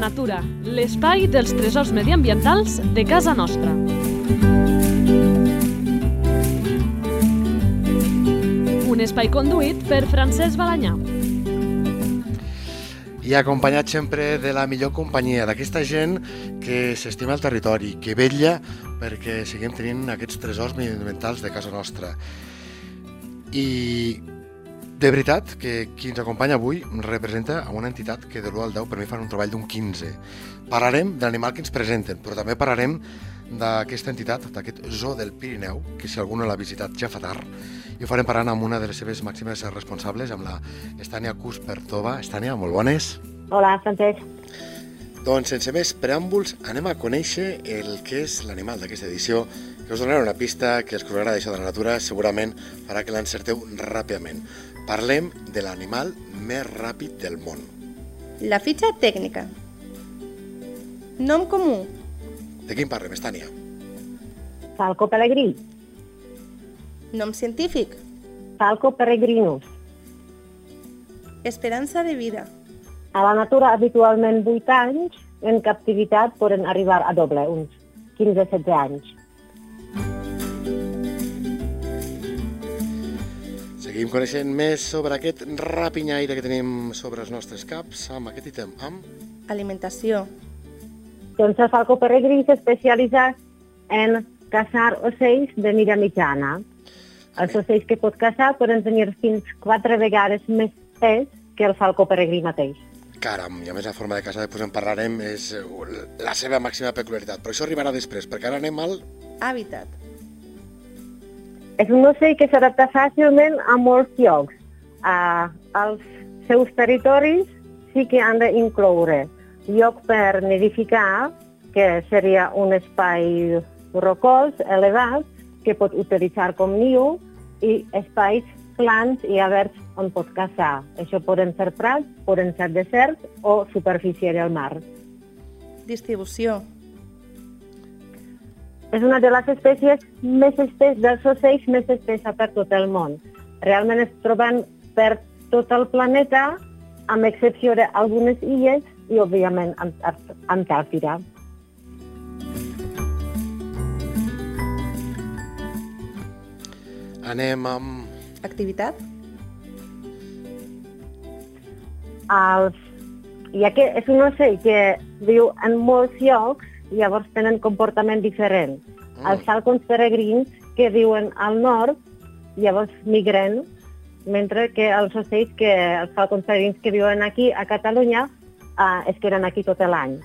natura, l'espai dels tresors mediambientals de casa nostra. Un espai conduït per Francesc Balanyà. I acompanyat sempre de la millor companyia, d'aquesta gent que s'estima el territori, que vetlla perquè seguim tenint aquests tresors mediambientals de casa nostra. I de veritat que qui ens acompanya avui representa a una entitat que de l'1 al 10 per mi fan un treball d'un 15. Parlarem de l'animal que ens presenten, però també parlarem d'aquesta entitat, d'aquest zoo del Pirineu, que si algú no l'ha visitat ja fa tard, i ho farem parlant amb una de les seves màximes responsables, amb la Estània Cuspertova. Estània, molt bones. Hola, Francesc. Doncs sense més preàmbuls, anem a conèixer el que és l'animal d'aquesta edició, que us donarà una pista que els que us agrada això de la natura segurament farà que l'encerteu ràpidament. Parlem de l'animal més ràpid del món. La fitxa tècnica. Nom comú. De quin parlem, Estània? Falco peregrí. Nom científic. Falco peregrinus. Esperança de vida. A la natura, habitualment 8 anys, en captivitat poden arribar a doble, uns 15-16 anys. Seguim coneixent més sobre aquest rapinyaire que tenim sobre els nostres caps amb aquest ítem, amb... Alimentació. Doncs el falco peregrí s'especialitza en caçar ocells de mida mitjana. Els ocells que pot caçar poden tenir fins quatre vegades més pes que el falco peregrí mateix. Caram, i a més la forma de caçar, després en parlarem, és la seva màxima peculiaritat. Però això arribarà després, perquè ara anem al... Hàbitat. És un ocell que s'adapta fàcilment a molts llocs. Uh, els seus territoris sí que han d'incloure lloc per nidificar, que seria un espai rocós, elevat, que pot utilitzar com niu, i espais plans i oberts on pot caçar. Això poden ser prats, poden ser deserts o superfície del mar. Distribució és una de les espècies més espès dels ocells més espessa per tot el món. Realment es troben per tot el planeta, amb excepció d'algunes illes i, òbviament, Antàrtida. Anem amb... Activitat? Els... Ja que és un ocell que viu en molts llocs, llavors tenen comportament diferent. Mm. Els falcons peregrins, que viuen al nord, llavors migren, mentre que els ocells, que, els falcons peregrins que viuen aquí, a Catalunya, eh, es queden aquí tot l'any.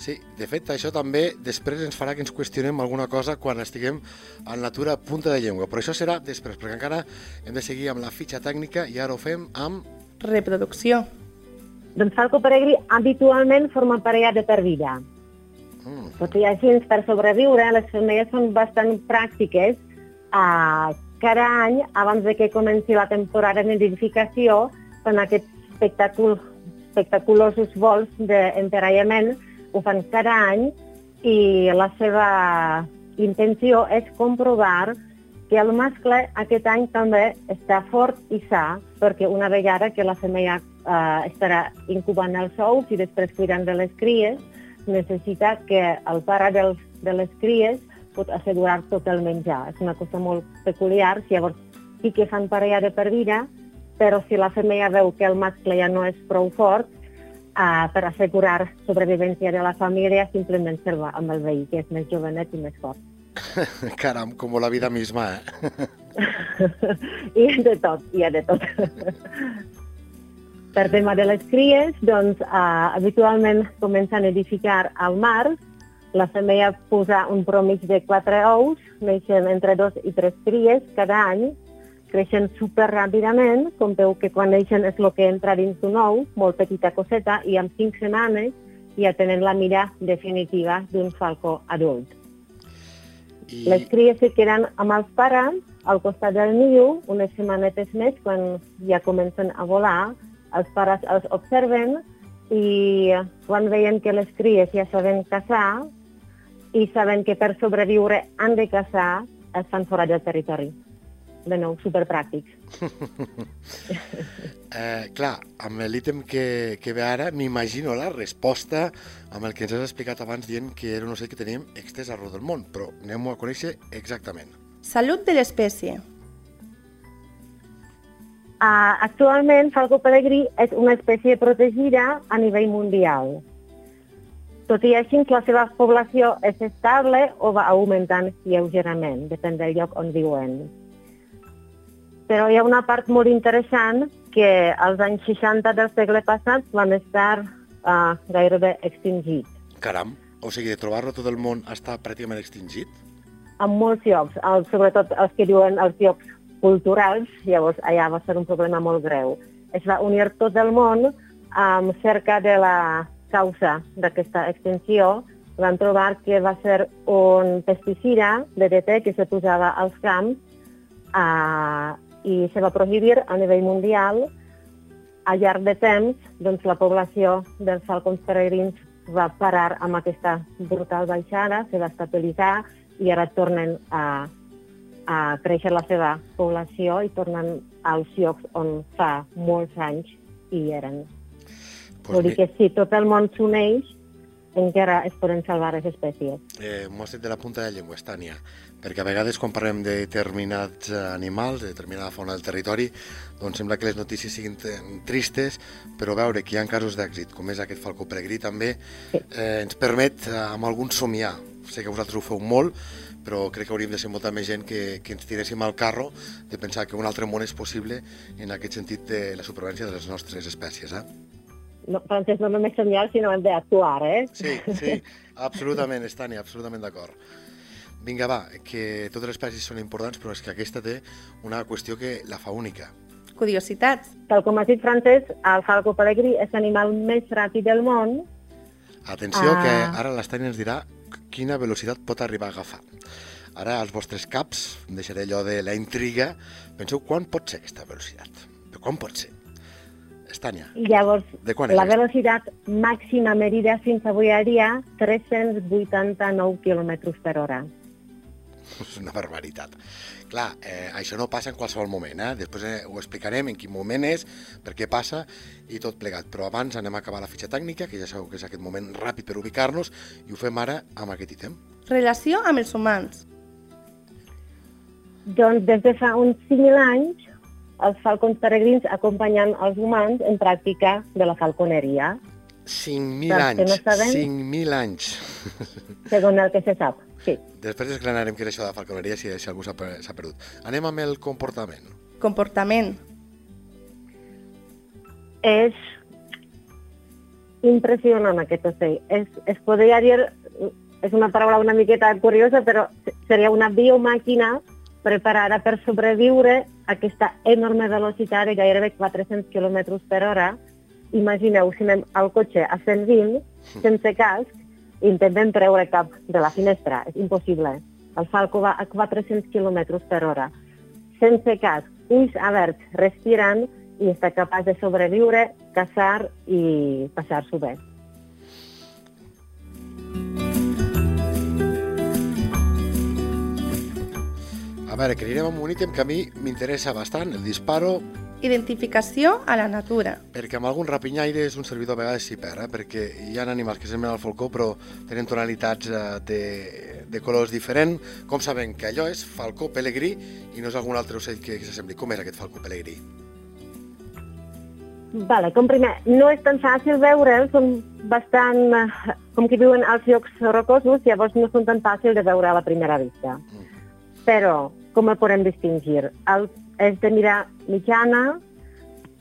Sí, de fet, això també després ens farà que ens qüestionem alguna cosa quan estiguem en natura punta de llengua, però això serà després, perquè encara hem de seguir amb la fitxa tècnica i ara ho fem amb... Reproducció. Doncs falco peregrí habitualment forma parella de per vida. Mm. Tot i així, per sobreviure, les femelles són bastant pràctiques. Uh, cada any, abans de que comenci la temporada d'identificació, fan aquests espectacul espectaculosos vols d'emparellament, ho fan cada any, i la seva intenció és comprovar que el mascle aquest any també està fort i sa, perquè una vegada que la femella eh, estarà incubant els ous i després cuidant de les cries, necessita que el pare dels, de les cries pot assegurar tot el menjar. És una cosa molt peculiar, si llavors sí que fan parella de per vida, però si la femella veu que el mascle ja no és prou fort, uh, per assegurar sobrevivència de la família, simplement se'l va amb el veí, que és més jovenet i més fort. Caram, com la vida misma, eh? I de tot, hi ha de tot. Per tema de les cries, doncs, eh, habitualment comencen a edificar al mar. La femella posa un promig de quatre ous, neixen entre dos i tres cries cada any, creixen super ràpidament, com veu que quan neixen és el que entra dins d'un ou, molt petita coseta, i en cinc setmanes ja tenen la mira definitiva d'un falcó adult. I... Les cries se queden amb els pares al costat del niu unes setmanetes més quan ja comencen a volar els pares els observen i quan veien que les cries ja saben caçar i saben que per sobreviure han de caçar, es fan fora del territori. de nou, superpràctics. eh, clar, amb l'ítem que, que ve ara, m'imagino la resposta amb el que ens has explicat abans dient que era un ocell que teníem extès arreu del món, però anem a conèixer exactament. Salut de l'espècie. Uh, actualment, falco peregrí és una espècie protegida a nivell mundial. Tot i així, la seva població és estable o va augmentant lleugerament, depèn del lloc on viuen. Però hi ha una part molt interessant que als anys 60 del segle passat van estar uh, gairebé extingits. Caram, o sigui, de trobar-lo tot el món està pràcticament extingit? En molts llocs, el, sobretot els que diuen els llocs culturals, llavors allà va ser un problema molt greu. Es va unir tot el món um, cerca de la causa d'aquesta extensió. Van trobar que va ser un pesticida, DDT, que se posava als camps uh, i se va prohibir a nivell mundial. A llarg de temps, doncs, la població dels falcons peregrins va parar amb aquesta brutal baixada, se va estabilitzar i ara tornen a, a créixer la seva població i tornen als llocs on fa molts anys hi eren. Pues Vull dir que si tot el món s'uneix, encara es poden salvar les espècies. Eh, M'ho has dit de la punta de la llengua, Estània, perquè a vegades quan parlem de determinats animals, de determinada fauna del territori, doncs sembla que les notícies siguin tristes, però veure que hi ha casos d'èxit, com és aquest falcó peregrí també, eh, ens permet eh, amb algun somiar. Sé que vosaltres ho feu molt, però crec que hauríem de ser molta més gent que, que ens tiréssim al carro de pensar que un altre món és possible en aquest sentit de la supervivència de les nostres espècies. Eh? No, Francesc, no només somiar, sinó hem d'actuar, eh? Sí, sí, absolutament, Estània, absolutament d'acord. Vinga, va, que totes les espècies són importants, però és que aquesta té una qüestió que la fa única. Curiositats. Tal com ha dit Francesc, el falco pelegrí és l'animal més ràpid del món. Atenció, Ah. que ara l'Estània ens dirà quina velocitat pot arribar a agafar. Ara, als vostres caps, deixaré allò de la intriga, penseu quan pot ser aquesta velocitat. Però quan pot ser? Estània, I llavors, De quan és la velocitat màxima medida fins avui a dia, 389 km per hora. és una barbaritat. Clar, eh, això no passa en qualsevol moment, eh? després eh, ho explicarem en quin moment és, per què passa i tot plegat. Però abans anem a acabar la fitxa tècnica, que ja sabeu que és aquest moment ràpid per ubicar-nos, i ho fem ara amb aquest ítem. Relació amb els humans. Doncs des de fa uns 5.000 anys, els falcons peregrins acompanyen els humans en pràctica de la falconeria, 5.000 Saps que anys, no sabem? 5.000 anys. segons el que se sap. Sí. Després desgranarem què és això de falconeria si, si algú s'ha per- s'ha perdut. Anem amb el comportament. Comportament. És impressionant aquest ocell. És, es podria dir, és una paraula una miqueta curiosa, però seria una biomàquina preparada per sobreviure a aquesta enorme velocitat de gairebé 400 km per hora. Imagineu, si anem al cotxe a 120, sense casc, intentem treure cap de la finestra. És impossible. El falco va a 400 km per hora. Sense casc, ulls oberts, respirant, i està capaç de sobreviure, caçar i passar-s'ho bé. A veure, que anirem amb un ítem que a mi m'interessa bastant, el disparo, Identificació a la natura. perquè amb algun rapinyaire és un servidor a vegades s'hi perd, eh? perquè hi ha animals que semblen al falcó però tenen tonalitats eh, de, de colors diferents. Com sabem que allò és falcó pelegrí i no és algun altre ocell que, que s'assembli? Com és aquest falcó pelegrí? Vale, com primer, no és tan fàcil veure'l, són bastant, eh, com que viuen als llocs rocosos, llavors no són tan fàcil de veure a la primera vista. Però, com el podem distingir? El, és de mirar mitjana,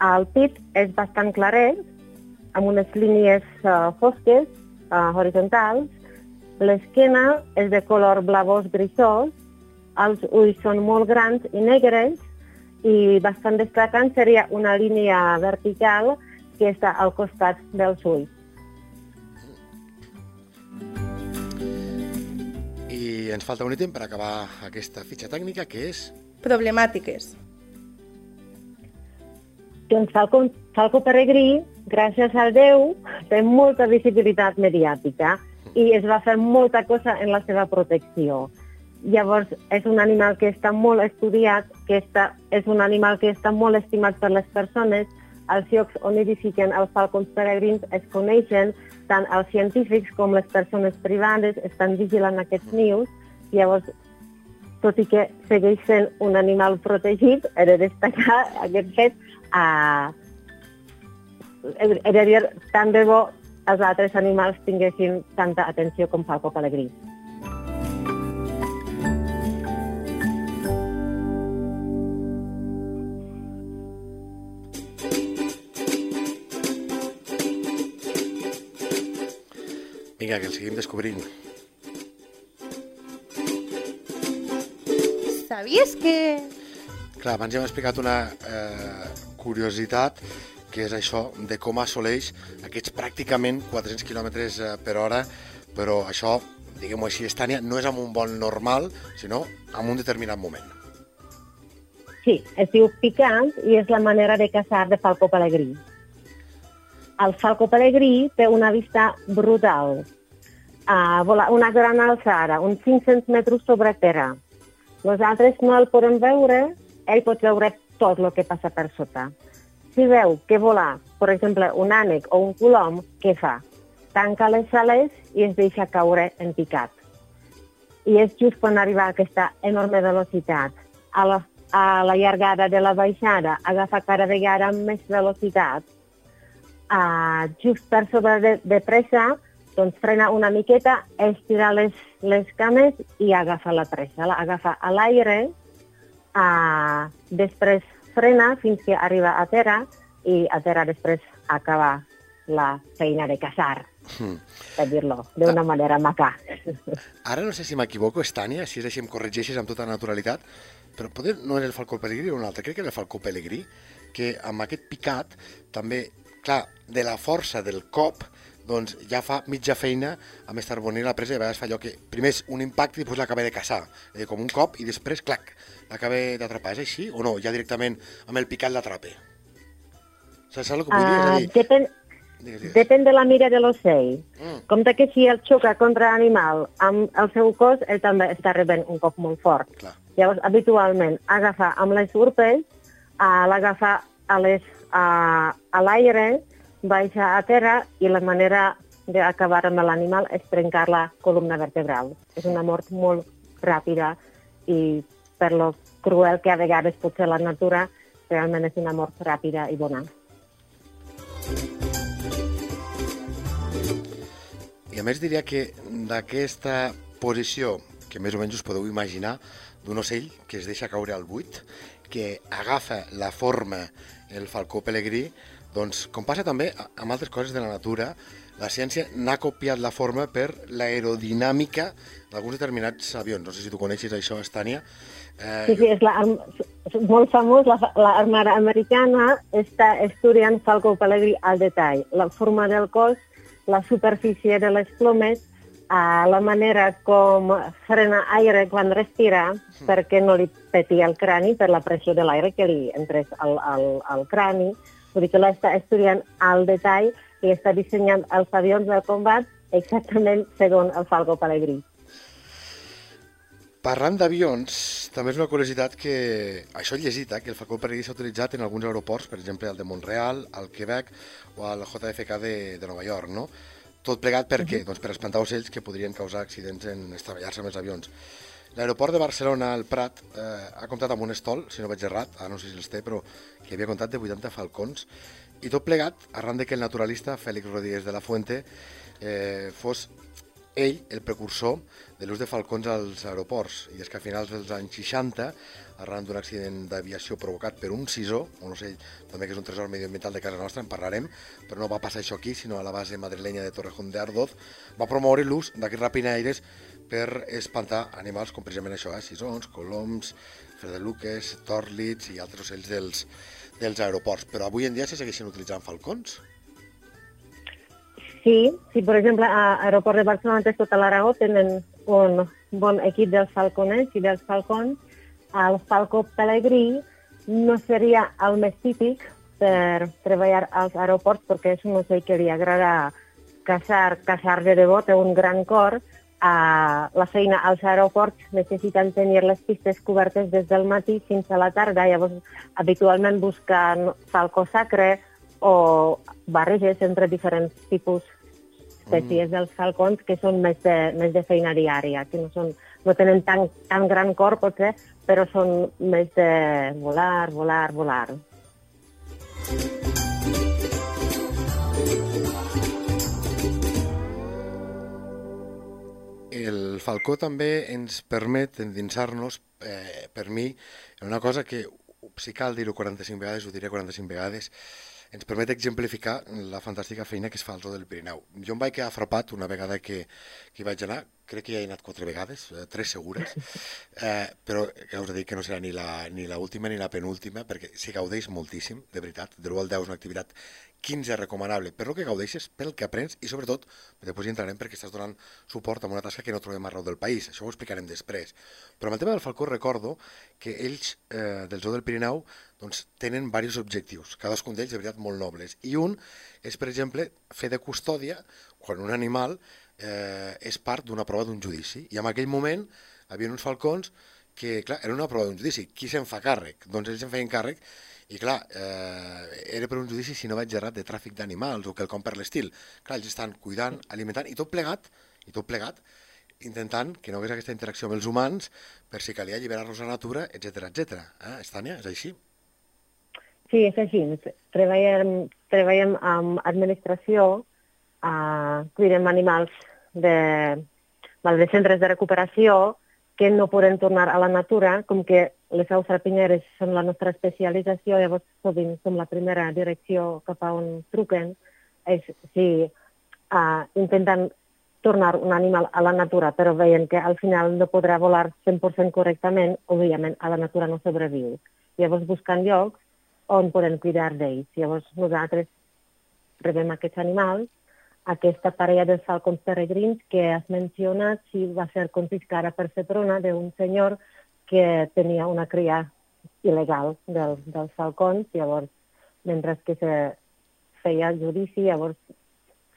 el pit és bastant claret, amb unes línies uh, fosques, uh, horitzontals, l'esquena és de color blavós grisós, els ulls són molt grans i negres, i bastant destacant seria una línia vertical que està al costat dels ulls. I ens falta un ítem per acabar aquesta fitxa tècnica, que és... Problemàtiques. Doncs Falco, Falco Peregrí, gràcies al Déu, té molta visibilitat mediàtica i es va fer molta cosa en la seva protecció. Llavors, és un animal que està molt estudiat, que està, és un animal que està molt estimat per les persones. Els llocs on edifiquen els falcons peregrins es coneixen, tant els científics com les persones privades estan vigilant aquests nius. Llavors, tot i que segueix sent un animal protegit, he de destacar aquest fet. Uh, he de dir, tant de bo els altres animals tinguessin tanta atenció com falcó pelegrí. Vinga, que el seguim descobrint. Sabies que... Clar, abans ja hem explicat una eh, curiositat que és això de com assoleix aquests pràcticament 400 km eh, per hora, però això, diguem-ho així, Estània, no és amb un vol normal, sinó en un determinat moment. Sí, es diu picant i és la manera de caçar de falcó pelegrí. El falcó pelegrí té una vista brutal, uh, una gran alçada, uns 500 metres sobre terra. Nosaltres no el podem veure, ell pot veure tot el que passa per sota. Si veu que vola, per exemple, un ànec o un colom, què fa? Tanca les ales i es deixa caure en picat. I és just quan arriba a aquesta enorme velocitat. A la, a la llargada de la baixada agafa cada vegada amb més velocitat. Uh, just per sobre de, de pressa, doncs frena una miqueta, estira les, les cames i agafa la pressa. La agafa a l'aire, uh, després frena fins que arriba a terra i a terra després acaba la feina de caçar, mm. per dir-lo d'una ah. manera maca. Ara no sé si m'equivoco, Estània, si és així em corregeixes amb tota naturalitat, però poder no és el falcó pelegrí o un altre, crec que és el falcó pelegrí, que amb aquest picat també, clar, de la força del cop, doncs ja fa mitja feina amb estar bonint la presa i a vegades fa allò que primer és un impacte i després l'acaba de caçar, eh, com un cop i després, clac, l'acaba d'atrapar. És així o no? Ja directament amb el picat l'atrape? Saps el que vull dir? Uh, dir... Depèn, digues, digues. depèn de la mira de l'ocell. Mm. Compte que si el xoca contra l'animal amb el seu cos, ell també està rebent un cop molt fort. Clar. Llavors, habitualment, agafa amb les urpes, uh, l'agafa a les uh, a l'aire baixa a terra i la manera d'acabar amb l'animal és trencar la columna vertebral. És una mort molt ràpida i per lo cruel que a vegades pot ser la natura, realment és una mort ràpida i bona. I a més diria que d'aquesta posició, que més o menys us podeu imaginar, d'un ocell que es deixa caure al buit, que agafa la forma el falcó pelegrí, doncs, com passa també amb altres coses de la natura, la ciència n'ha copiat la forma per l'aerodinàmica d'alguns determinats avions. No sé si tu coneixes això, Estània. Eh, sí, sí, és, la, és molt famós. L'Armada americana està estudiant Falco Pelegrí al detall. La forma del cos, la superfície de les plomes, a la manera com frena aire quan respira mm. perquè no li peti el crani per la pressió de l'aire que li entrés al, al, al crani Vull dir que l'està estudiant al detall i està dissenyant els avions del combat exactament segons el Falco Pelegrí. Parlant d'avions, també és una curiositat que això he llegit, eh, que el Falcó Pelegrí s'ha utilitzat en alguns aeroports, per exemple el de Montreal, al Quebec o al JFK de, de Nova York, no? Tot plegat per què? Uh -huh. Doncs per espantar ocells que podrien causar accidents en estavellar-se amb els avions. L'aeroport de Barcelona, al Prat, eh, ha comptat amb un estol, si no vaig errat, ara no sé si els té, però que havia comptat de 80 falcons, i tot plegat, arran de que el naturalista Fèlix Rodríguez de la Fuente eh, fos ell el precursor de l'ús de falcons als aeroports. I és que a finals dels anys 60, arran d'un accident d'aviació provocat per un cisó, un ocell també que és un tresor medioambiental de casa nostra, en parlarem, però no va passar això aquí, sinó a la base madrilenya de Torrejón de Ardoz, va promoure l'ús d'aquests rapinaires per espantar animals com precisament això, eh? sisons, coloms, fredeluques, tòrlits i altres ocells dels, dels aeroports. Però avui en dia se segueixen utilitzant falcons? Sí, sí, per exemple, a l'aeroport de Barcelona, tota l'Aragó, tenen un bon equip dels falconers i dels falcons. El falcó pelegrí no seria el més típic per treballar als aeroports perquè és un ocell que li agrada caçar, caçar de debò, té un gran cor, a la feina als aeroports necessiten tenir les pistes cobertes des del matí fins a la tarda, llavors habitualment busquen falcó sacre o barreges entre diferents tipus espècies mm. dels falcons que són més de, més de feina diària, que no, són, no tenen tan, tan gran cor, potser, però són més de volar, volar, volar. El falcó també ens permet endinsar-nos, eh, per mi, en una cosa que, si cal dir-ho 45 vegades, ho diré 45 vegades, ens permet exemplificar la fantàstica feina que es fa al Zoo del Pirineu. Jo em vaig quedar frapat una vegada que, que hi vaig anar, crec que ja he anat quatre vegades, eh, tres segures, eh, però ja us he dit que no serà ni la, ni la última ni la penúltima, perquè s'hi gaudeix moltíssim, de veritat. De l'1 al 10 és una activitat 15 recomanable per lo que gaudeixes, pel que aprens i sobretot, després hi entrarem perquè estàs donant suport a una tasca que no trobem arreu del país, això ho explicarem després. Però amb el tema del Falcó recordo que ells eh, del Zoo del Pirineu doncs, tenen diversos objectius, cadascun d'ells de veritat molt nobles, i un és, per exemple, fer de custòdia quan un animal eh, és part d'una prova d'un judici, i en aquell moment hi havia uns falcons que, clar, era una prova d'un judici. Qui se'n fa càrrec? Doncs ells se'n feien càrrec i clar, eh, era per un judici, si no vaig errat, de tràfic d'animals o quelcom per l'estil. Clar, ells estan cuidant, alimentant, i tot plegat, i tot plegat, intentant que no hagués aquesta interacció amb els humans per si calia alliberar-los a la natura, etc etc. Eh, Estània, és així? Sí, és així. Treballem, treballem amb administració, eh, cuidem animals de, de centres de recuperació que no poden tornar a la natura, com que les aus rapineres són la nostra especialització, llavors sovint som la primera direcció cap a on truquen, és si uh, intenten tornar un animal a la natura, però veien que al final no podrà volar 100% correctament, òbviament a la natura no sobreviu. Llavors busquen llocs on poden cuidar d'ells. Llavors nosaltres rebem aquests animals, aquesta parella de falcons peregrins que has mencionat, si va ser confiscada per Seprona d'un senyor que tenia una cria il·legal del, dels falcons, llavors, mentre que se feia el judici, llavors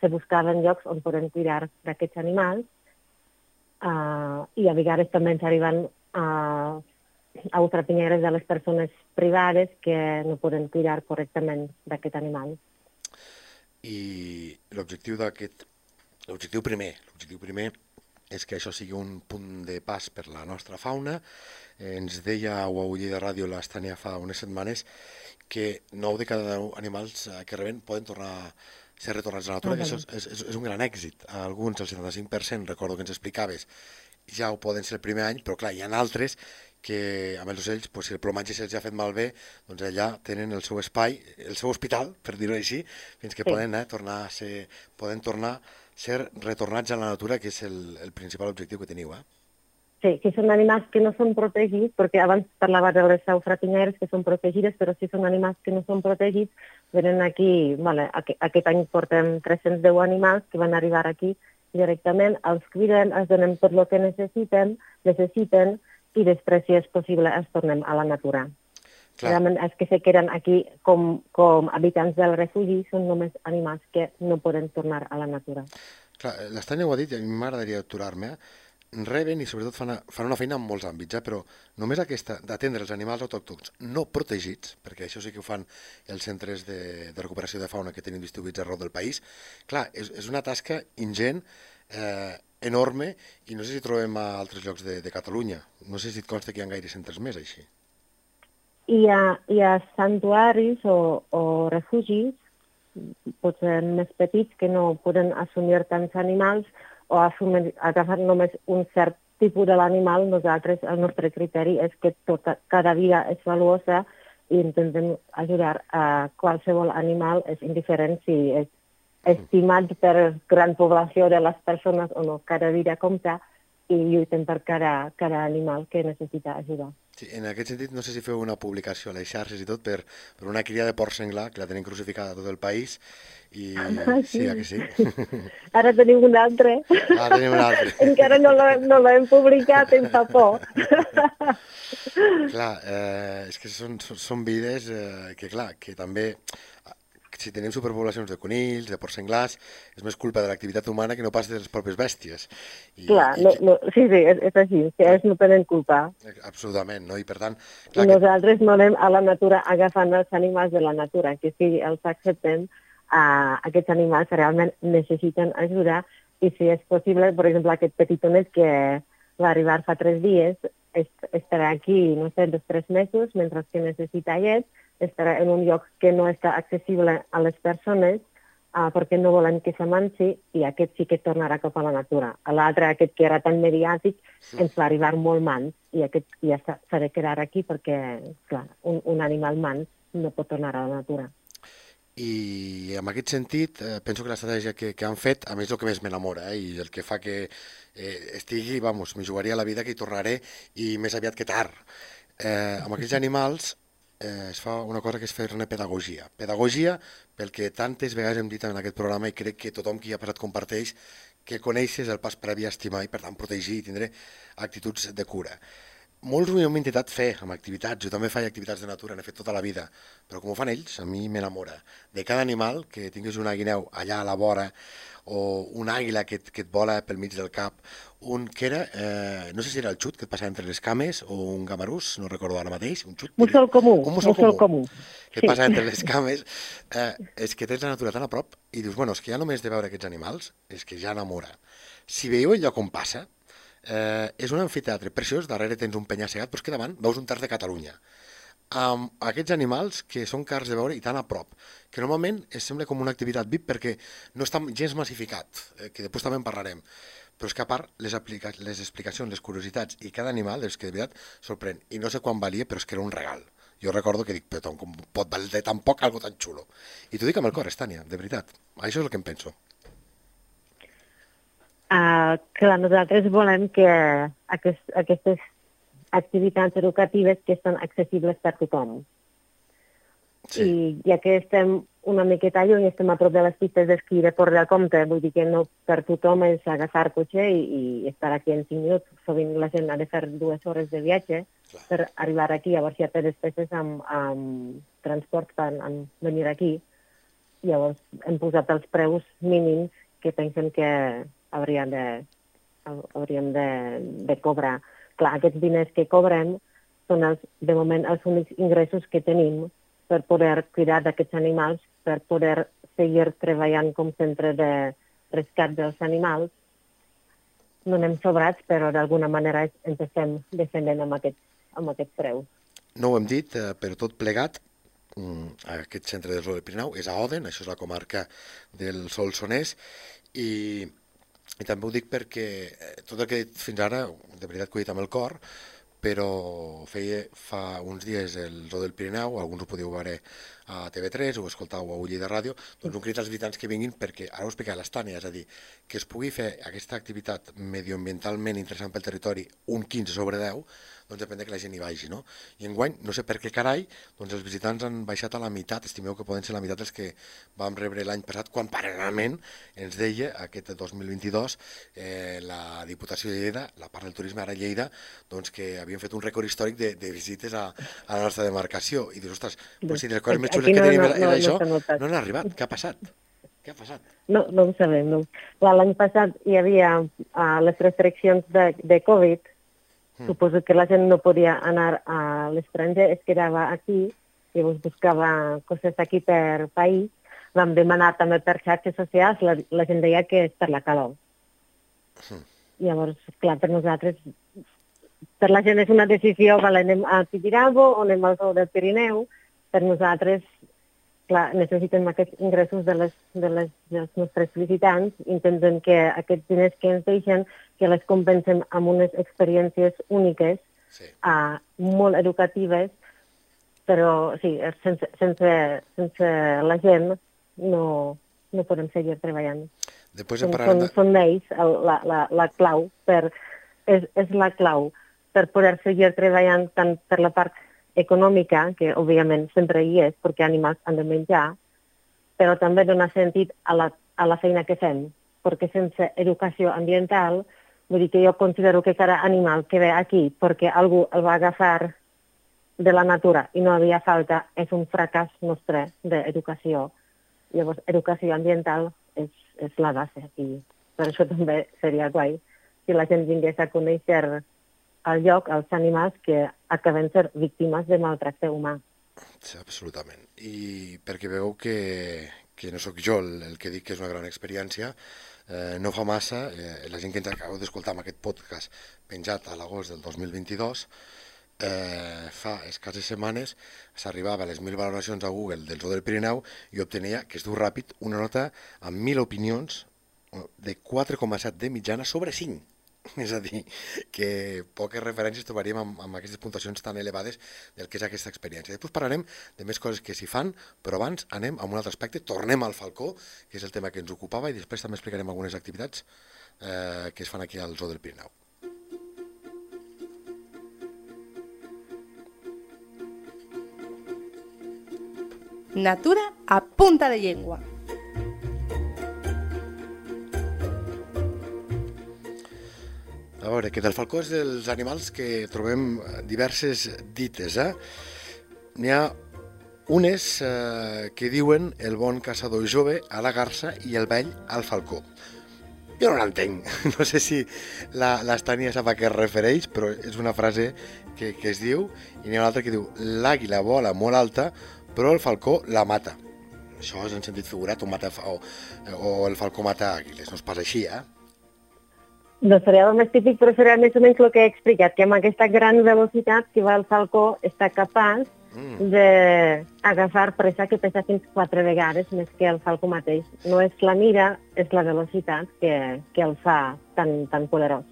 se buscaven llocs on poden cuidar d'aquests animals uh, i a vegades també ens arriben uh, a ultrapinyeres de les persones privades que no poden cuidar correctament d'aquest animal. I l'objectiu d'aquest, l'objectiu primer, l'objectiu primer és que això sigui un punt de pas per la nostra fauna. Eh, ens deia a Uaulli de Ràdio l'Estània fa unes setmanes que 9 de cada 10 animals eh, que reben poden tornar a ser retornats a la natura, que això és, és, és un gran èxit. Alguns, el 75%, recordo que ens explicaves, ja ho poden ser el primer any, però clar, hi ha altres que amb els ocells, pues, si el plomatge se'ls ha fet malbé, doncs allà tenen el seu espai, el seu hospital, per dir-ho així, fins que sí. poden eh, tornar a ser, poden tornar ser retornats a la natura, que és el, el principal objectiu que teniu, eh? Sí, que són animals que no són protegits, perquè abans parlava de les aus rapinyeres que són protegides, però si són animals que no són protegits, venen aquí, vale, aquest any portem 310 animals que van arribar aquí directament, els cuiden, els donem tot el que necessiten, necessiten i després, si és possible, els tornem a la natura. Clar. Realment els que se queden aquí com, com habitants del refugi són només animals que no poden tornar a la natura. Clar, l'Estanya ho ha dit i a mi m'agradaria aturar-me, eh? reben i sobretot fan, fan una feina en molts àmbits, eh? però només aquesta d'atendre els animals autòctons no protegits, perquè això sí que ho fan els centres de, de recuperació de fauna que tenim distribuïts arreu del país, clar, és, és una tasca ingent, eh, enorme, i no sé si trobem a altres llocs de, de Catalunya. No sé si et consta que hi ha gaire centres més així hi ha, hi ha santuaris o, o refugis, potser més petits, que no poden assumir tants animals o assumir, agafar només un cert tipus de l'animal. Nosaltres, el nostre criteri és que tota, cada vida és valuosa i intentem ajudar a qualsevol animal, és indiferent si és estimat per gran població de les persones o no. Cada vida compta i lluiten per cada, cada animal que necessita ajuda. Sí, en aquest sentit, no sé si feu una publicació a les xarxes i tot per, per una cria de porc senglar, que la tenen crucificada a tot el país, i ah, sí, sí que sí. Ara tenim un altre. Ara tenim un altre. Encara no l'hem no publicat, em fa por. clar, eh, és que són, són vides eh, que, clar, que també si tenim superpoblacions de conills, de porcs senglars, és més culpa de l'activitat humana que no pas de les pròpies bèsties. I, Clar, i, no, no, sí, sí, és, és així, que ells no tenen culpa. Absolutament, no? I per tant... Clar, nosaltres que... no anem a la natura agafant els animals de la natura, que si els acceptem, uh, aquests animals realment necessiten ajuda i si és possible, per exemple, aquest petitonet que va arribar fa tres dies, estarà aquí, no sé, dos tres mesos, mentre que necessita llet, estarà en un lloc que no està accessible a les persones uh, perquè no volen que s'amanci i aquest sí que tornarà cap a la natura. L'altre, aquest que era tan mediàtic, sí. ens va arribar molt mans i aquest ja s'ha de quedar aquí perquè, clar, un, un animal mans no pot tornar a la natura. I en aquest sentit, eh, penso que l'estratègia que, que han fet, a més el que més m'enamora, eh, i el que fa que eh, estigui, vamos, me jugaria la vida que hi tornaré i més aviat que tard. Eh, amb aquells animals eh, es fa una cosa que és fer-ne pedagogia. Pedagogia pel que tantes vegades hem dit en aquest programa i crec que tothom qui ha passat comparteix que coneixes el pas previ a estimar i per tant protegir i tindre actituds de cura molts ho hem intentat fer amb activitats, jo també faig activitats de natura, n'he fet tota la vida, però com ho fan ells, a mi m'enamora. De cada animal, que tinguis una guineu allà a la vora, o una àguila que, que et vola pel mig del cap, un que era, eh, no sé si era el xut que et passava entre les cames, o un gamarús, no recordo ara mateix, un xut. Mussol comú. Un mussol, mussol comú. comú. Que et sí. passa entre les cames. Eh, és que tens la natura tan a prop i dius, bueno, és que ja només de veure aquests animals, és que ja enamora. Si veieu el lloc on passa, Eh, és un anfiteatre preciós, darrere tens un penya-segat, però és que davant veus un terç de Catalunya. Amb aquests animals que són cars de veure i tan a prop, que normalment es sembla com una activitat VIP perquè no està gens massificat, eh, que després també en parlarem. Però és que a part, les, aplica les explicacions, les curiositats i cada animal és que de veritat sorprèn. I no sé quan valia, però és que era un regal. Jo recordo que dic, però com pot valer tan poc algo tan xulo? I t'ho dic amb el cor, Estània, de veritat. Això és el que em penso. Uh, clar, nosaltres volem que aquest, aquestes activitats educatives que estan accessibles per tothom. Sí. I ja que estem una miqueta lluny, estem a prop de les pistes d'esquí de Port del Comte, vull dir que no per tothom és agafar cotxe i, i estar aquí en 5 minuts. Sovint la gent ha de fer dues hores de viatge Clar. per arribar aquí, llavors ja té despeses amb, amb transport per amb venir aquí. Llavors hem posat els preus mínims que pensem que hauríem de, hauríem de, de cobrar. Clar, aquests diners que cobrem són els, de moment els únics ingressos que tenim per poder cuidar d'aquests animals, per poder seguir treballant com centre de rescat dels animals. No anem sobrats, però d'alguna manera ens estem defendent amb aquest, amb aquest preu. No ho hem dit, eh, però tot plegat, mm, aquest centre del Sol del Pirineu és a Oden, això és la comarca del Solsonès, i i també ho dic perquè eh, tot el que he dit fins ara, de veritat que ho he dit amb el cor, però feia fa uns dies el Zoo del Pirineu, alguns ho podeu veure a TV3 o escoltau a Ulli de Ràdio, doncs un crit als visitants que vinguin perquè, ara ho explica l'Estània, és a dir, que es pugui fer aquesta activitat medioambientalment interessant pel territori un 15 sobre 10, doncs depèn de que la gent hi vagi, no? I enguany, no sé per què carai, doncs els visitants han baixat a la meitat, estimeu que poden ser la meitat dels que vam rebre l'any passat, quan paral·lelament ens deia, aquest 2022, eh, la Diputació de Lleida, la part del turisme ara Lleida, doncs que havien fet un rècord històric de, de visites a, a la nostra demarcació. I dius, ostres, pues si les coses més xules que no, tenim no, era, no, això, no, no han arribat. Què ha passat? Què ha passat? No, no ho sabem. No. L'any passat hi havia uh, les restriccions de, de Covid, Mm. Suposo que la gent no podia anar a l'estranger, es quedava aquí, llavors buscava coses aquí per país. Vam demanar també per xarxes socials, la, la gent deia que és per la calor. Mm. Llavors, clar, per nosaltres, per la gent és una decisió, vale, anem a Tibidabo o anem al Sol del Pirineu, per nosaltres clar, necessitem aquests ingressos de les, de les, dels nostres visitants, intenten que aquests diners que ens deixen, que les compensem amb unes experiències úniques, sí. uh, molt educatives, però sí, sense, sense, sense la gent no, no podem seguir treballant. Després en són, de... són ells la, la, la clau per, és, és la clau per poder seguir treballant tant per la part econòmica, que òbviament sempre hi és perquè animals han de menjar, però també dona sentit a la, a la feina que fem, perquè sense educació ambiental, vull dir que jo considero que cada animal que ve aquí perquè algú el va agafar de la natura i no havia falta, és un fracàs nostre d'educació Llavors, educació ambiental és, és la base aquí. Per això també seria guai si la gent vingués a conèixer el lloc, els animals que acaben ser víctimes de maltracte humà. Sí, absolutament. I perquè veu que, que no sóc jo el, el que dic que és una gran experiència, eh, no fa massa, eh, la gent que ens acabeu d'escoltar amb aquest podcast penjat a l'agost del 2022, eh, fa escasses setmanes s'arribava a les 1.000 valoracions a Google del Zoo del Pirineu i obtenia, que es diu ràpid, una nota amb 1.000 opinions de 4,7 de mitjana sobre 5. És a dir, que poques referències trobaríem amb, amb aquestes puntuacions tan elevades del que és aquesta experiència. Després parlarem de més coses que s'hi fan, però abans anem a un altre aspecte, tornem al Falcó, que és el tema que ens ocupava, i després també explicarem algunes activitats eh, que es fan aquí al Zoo del Pirineu. Natura a punta de llengua. A veure, que del falcó és dels animals que trobem diverses dites, eh? N'hi ha unes eh, que diuen el bon caçador jove a la garça i el vell al falcó. Jo no l'entenc, no sé si l'Estània sap a què es refereix, però és una frase que, que es diu, i n'hi ha una altra que diu l'àguila vola molt alta, però el falcó la mata. Això és en sentit figurat, o, mata, o, o el falcó mata àguiles, no és pas així, eh? No seria el més típic, però seria més o menys el que he explicat, que amb aquesta gran velocitat que va el falcó està capaç mm. d'agafar presa que pesa fins quatre vegades més que el falcó mateix. No és la mira, és la velocitat que, que el fa tan, tan poderós.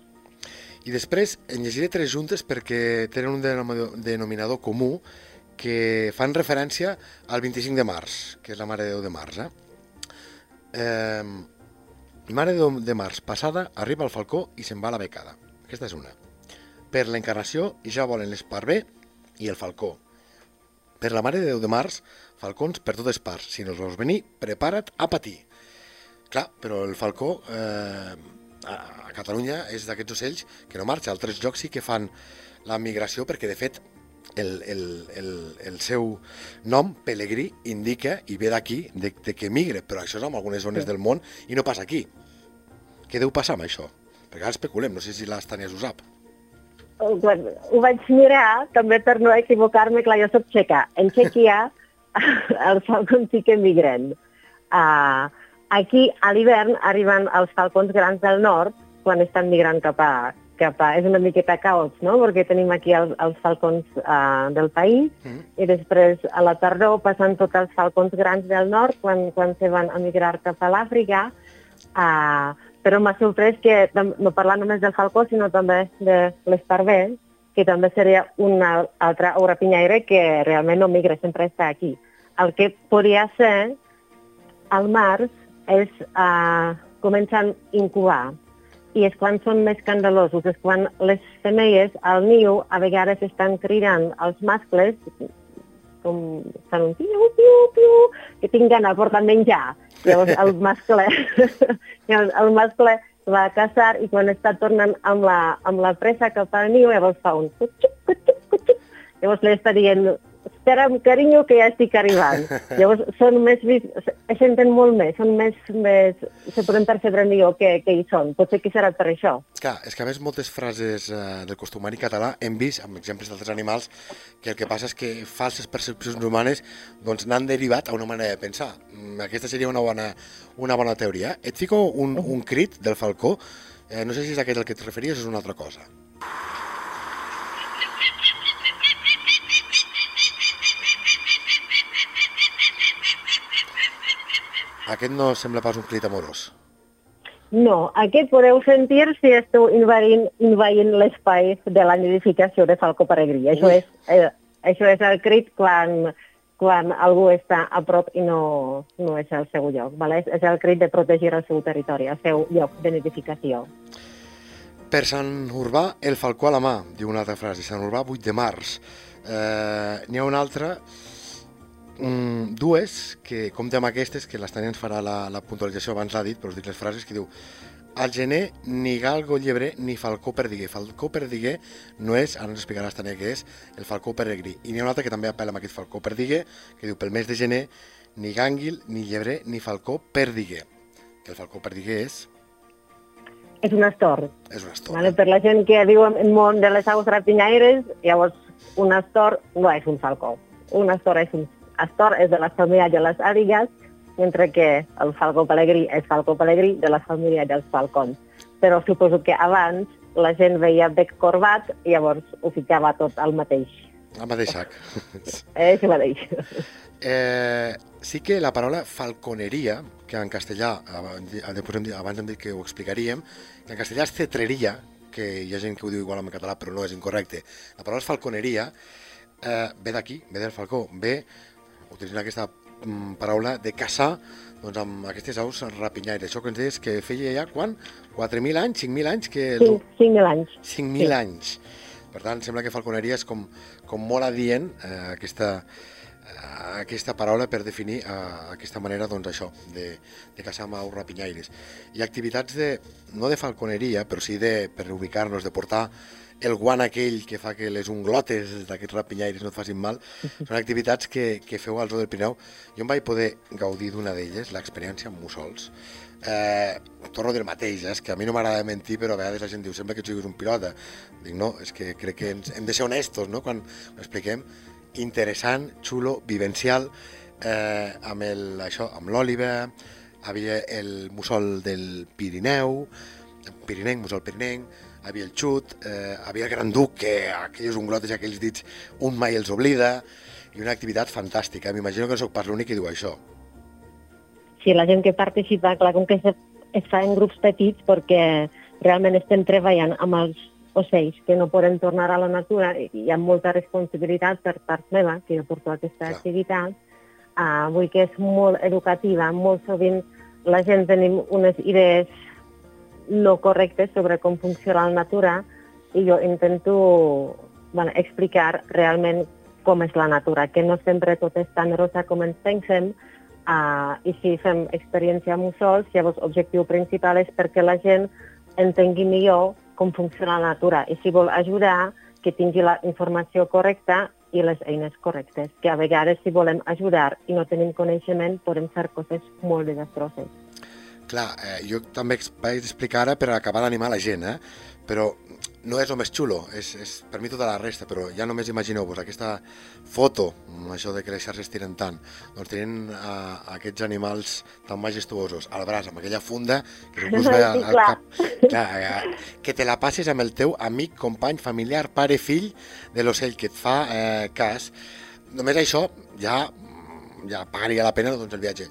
I després en llegiré tres juntes perquè tenen un denominador comú que fan referència al 25 de març, que és la Mare de Déu de març. Eh? Eh, Mare de març passada arriba el falcó i se'n va a la becada. Aquesta és una. Per l'encarnació ja volen l'esparver i el falcó. Per la Mare de Déu de març, falcons per totes parts. Si no els veus venir, prepara't a patir. Clar, però el falcó eh, a Catalunya és d'aquests ocells que no marxa. Altres llocs sí que fan la migració perquè, de fet, el, el, el, el seu nom, Pelegrí, indica i ve d'aquí, de, de que migre, però això és en algunes zones del món i no passa aquí. Què deu passar amb això? Perquè ara especulem, no sé si les Tànies ho sap. Bueno, ho vaig mirar, també per no equivocar-me, clar, jo soc txeca. En Txèquia els falcons sí que migren. Uh, aquí, a l'hivern, arriben els falcons grans del nord quan estan migrant cap a, cap a... És una miqueta caos, no?, perquè tenim aquí els, els falcons uh, del país mm. i després a la tardor passen tots els falcons grans del nord quan, quan se van a migrar cap a l'Àfrica. Uh, però m'ha sorprès que, no parlant només del falcó, sinó també de l'esparver, que també seria una altra pinyaire que realment no migra, sempre està aquí. El que podria ser al març és uh, començant a incubar, i és quan són més escandalosos, és quan les femelles al niu a vegades estan cridant als mascles com fan un piu, piu, piu, que tinc gana, portar menjar. Llavors el mascle, llavors, el mascle va a caçar i quan està tornant amb la, amb la presa cap al niu, llavors fa un cutxuc, cutxuc, cutxuc. Llavors li està dient, espera'm, carinyo, que ja estic arribant. Llavors, són més, es senten molt més, són més, més se poden percebre millor que, que hi són. Potser que serà per això. Clar, és que a més moltes frases eh, del costumari català hem vist, amb exemples d'altres animals, que el que passa és que falses percepcions humanes doncs n'han derivat a una manera de pensar. Mm, aquesta seria una bona, una bona teoria. Et fico un, un crit del falcó, eh, no sé si és aquest el que et referies o és una altra cosa. Aquest no sembla pas un crit amorós. No, aquest podeu sentir si esteu invadint, invadint l'espai de la nidificació de falco peregrí. Això és, eh, això és el crit quan, quan algú està a prop i no, no és el seu lloc. ¿vale? És el crit de protegir el seu territori, el seu lloc de nidificació. Per Sant Urbà, el falcó a la mà, diu una altra frase. Sant Urbà, 8 de març. Eh, N'hi ha una altra mm, dues, que compte amb aquestes, que l'Estany ens farà la, la puntualització, abans l'ha dit, però us dic les frases, que diu al gener ni galgo llebrer ni falcó perdiguer. Falcó perdiguer no és, ara ens explicarà l'Estanya què és, el falcó peregrí. I n'hi ha un altre que també apel·la amb aquest falcó perdiguer, que diu pel mes de gener ni gànguil, ni llebrer, ni falcó perdiguer. Que el falcó perdiguer és... És un astor. És un astor. Vale? Per la gent que viu en món de les aus rapinyaires, llavors un astor no és un falcó. Un astor és un astor, és de la família de les àrigues, mentre que el falcó pelegrí és falcó pelegrí de la família dels falcons. Però suposo que abans la gent veia bec corbat i llavors ho ficava tot al mateix. Al mateix sac. És el mateix. Eh, sí que la paraula falconeria, que en castellà, abans, abans hem dit que ho explicaríem, que en castellà és cetreria, que hi ha gent que ho diu igual en català però no és incorrecte. La paraula falconeria eh, ve d'aquí, ve del falcó, ve utilitzant aquesta mm, paraula de caçar doncs, amb aquestes aus rapinyaires. Això que ens deies que feia ja, quan? 4.000 anys, 5.000 anys? Que... Sí, 5.000 anys. 5.000 sí. anys. Per tant, sembla que falconeria és com, com molt adient eh, aquesta, aquesta paraula per definir uh, aquesta manera, doncs això, de, de caçar amb aus rapinyaires. Hi ha activitats de, no de falconeria, però sí de, per ubicar-nos, de portar el guant aquell que fa que les unglotes d'aquests rapinyaires no et facin mal, són activitats que, que feu al Zoo del Pineu. Jo em vaig poder gaudir d'una d'elles, l'experiència amb mussols. Eh, torno a dir el mateix, eh? és que a mi no m'agrada mentir, però a vegades la gent diu sempre que ets un pilota. Dic, no, és que crec que ens, hem de ser honestos no? quan ho expliquem interessant, xulo, vivencial, eh, amb el, això, amb l'òliva, havia el mussol del Pirineu, pirinenc, mussol pirinenc, havia el xut, eh, havia el gran duc, que aquelles unglotes i aquells dits un mai els oblida, i una activitat fantàstica. M'imagino que no sóc pas l'únic que diu això. Sí, la gent que participa, clar, com que es fa en grups petits, perquè realment estem treballant amb els ocells que no poden tornar a la natura i hi ha molta responsabilitat per part meva, que jo porto aquesta Clar. activitat, uh, vull que és molt educativa, molt sovint la gent tenim unes idees no correctes sobre com funciona la natura i jo intento bueno, explicar realment com és la natura, que no sempre tot és tan rosa com ens pensem, uh, i si fem experiència amb mussols, llavors l'objectiu principal és perquè la gent entengui millor com funciona la natura i si vol ajudar, que tingui la informació correcta i les eines correctes, que a vegades si volem ajudar i no tenim coneixement podem fer coses molt desastroses. Clar, eh, jo també vaig explicar ara per acabar d'animar la gent, eh? però no és el més xulo, és, és per mi tota la resta, però ja només imagineu-vos aquesta foto, això de que les xarxes tiren tant, doncs tenen uh, aquests animals tan majestuosos al braç, amb aquella funda que ningú ve al, al cap. Clar, uh, que te la passes amb el teu amic, company, familiar, pare, fill de l'ocell que et fa eh, cas. Només això ja, ja pagaria la pena doncs, el viatge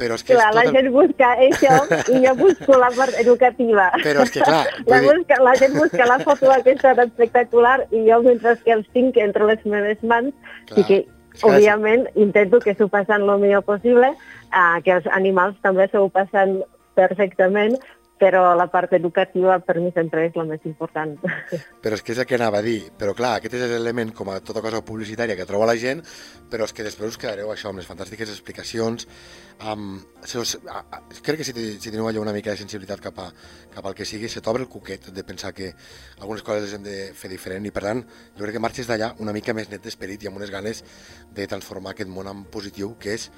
però és que clar, és tot la gent busca això i jo busco la part educativa. Però és que clar... La, busca, la gent busca la foto aquesta tan espectacular i jo, mentre que els tinc entre les meves mans, clar, sí que, òbviament, intento que s'ho passen el millor possible, uh, que els animals també s'ho passen perfectament, però la part educativa per mi sempre és la més important. Però és que és el que anava a dir, però clar, aquest és l'element com a tota cosa publicitària que troba la gent, però és que després us quedareu això amb les fantàstiques explicacions, amb... Crec que si, si teniu allò una mica de sensibilitat cap, a, cap al que sigui, se t'obre el cuquet de pensar que algunes coses les hem de fer diferent i per tant jo crec que marxes d'allà una mica més net d'esperit i amb unes ganes de transformar aquest món en positiu, que és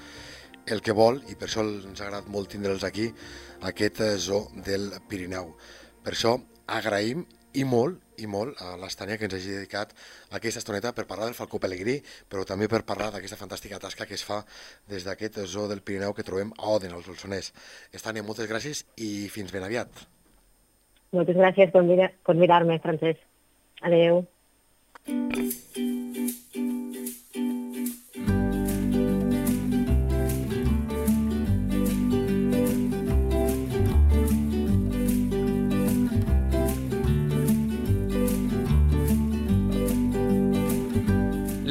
el que vol, i per això ens ha agradat molt tindre'ls aquí, aquest zoo del Pirineu. Per això agraïm i molt, i molt a l'Estània que ens hagi dedicat aquesta estoneta per parlar del Falcó Pelegrí, però també per parlar d'aquesta fantàstica tasca que es fa des d'aquest zoo del Pirineu que trobem a Oden, al Solsonès. Estània, moltes gràcies i fins ben aviat. Moltes gràcies per mirar-me, Francesc. Adeu.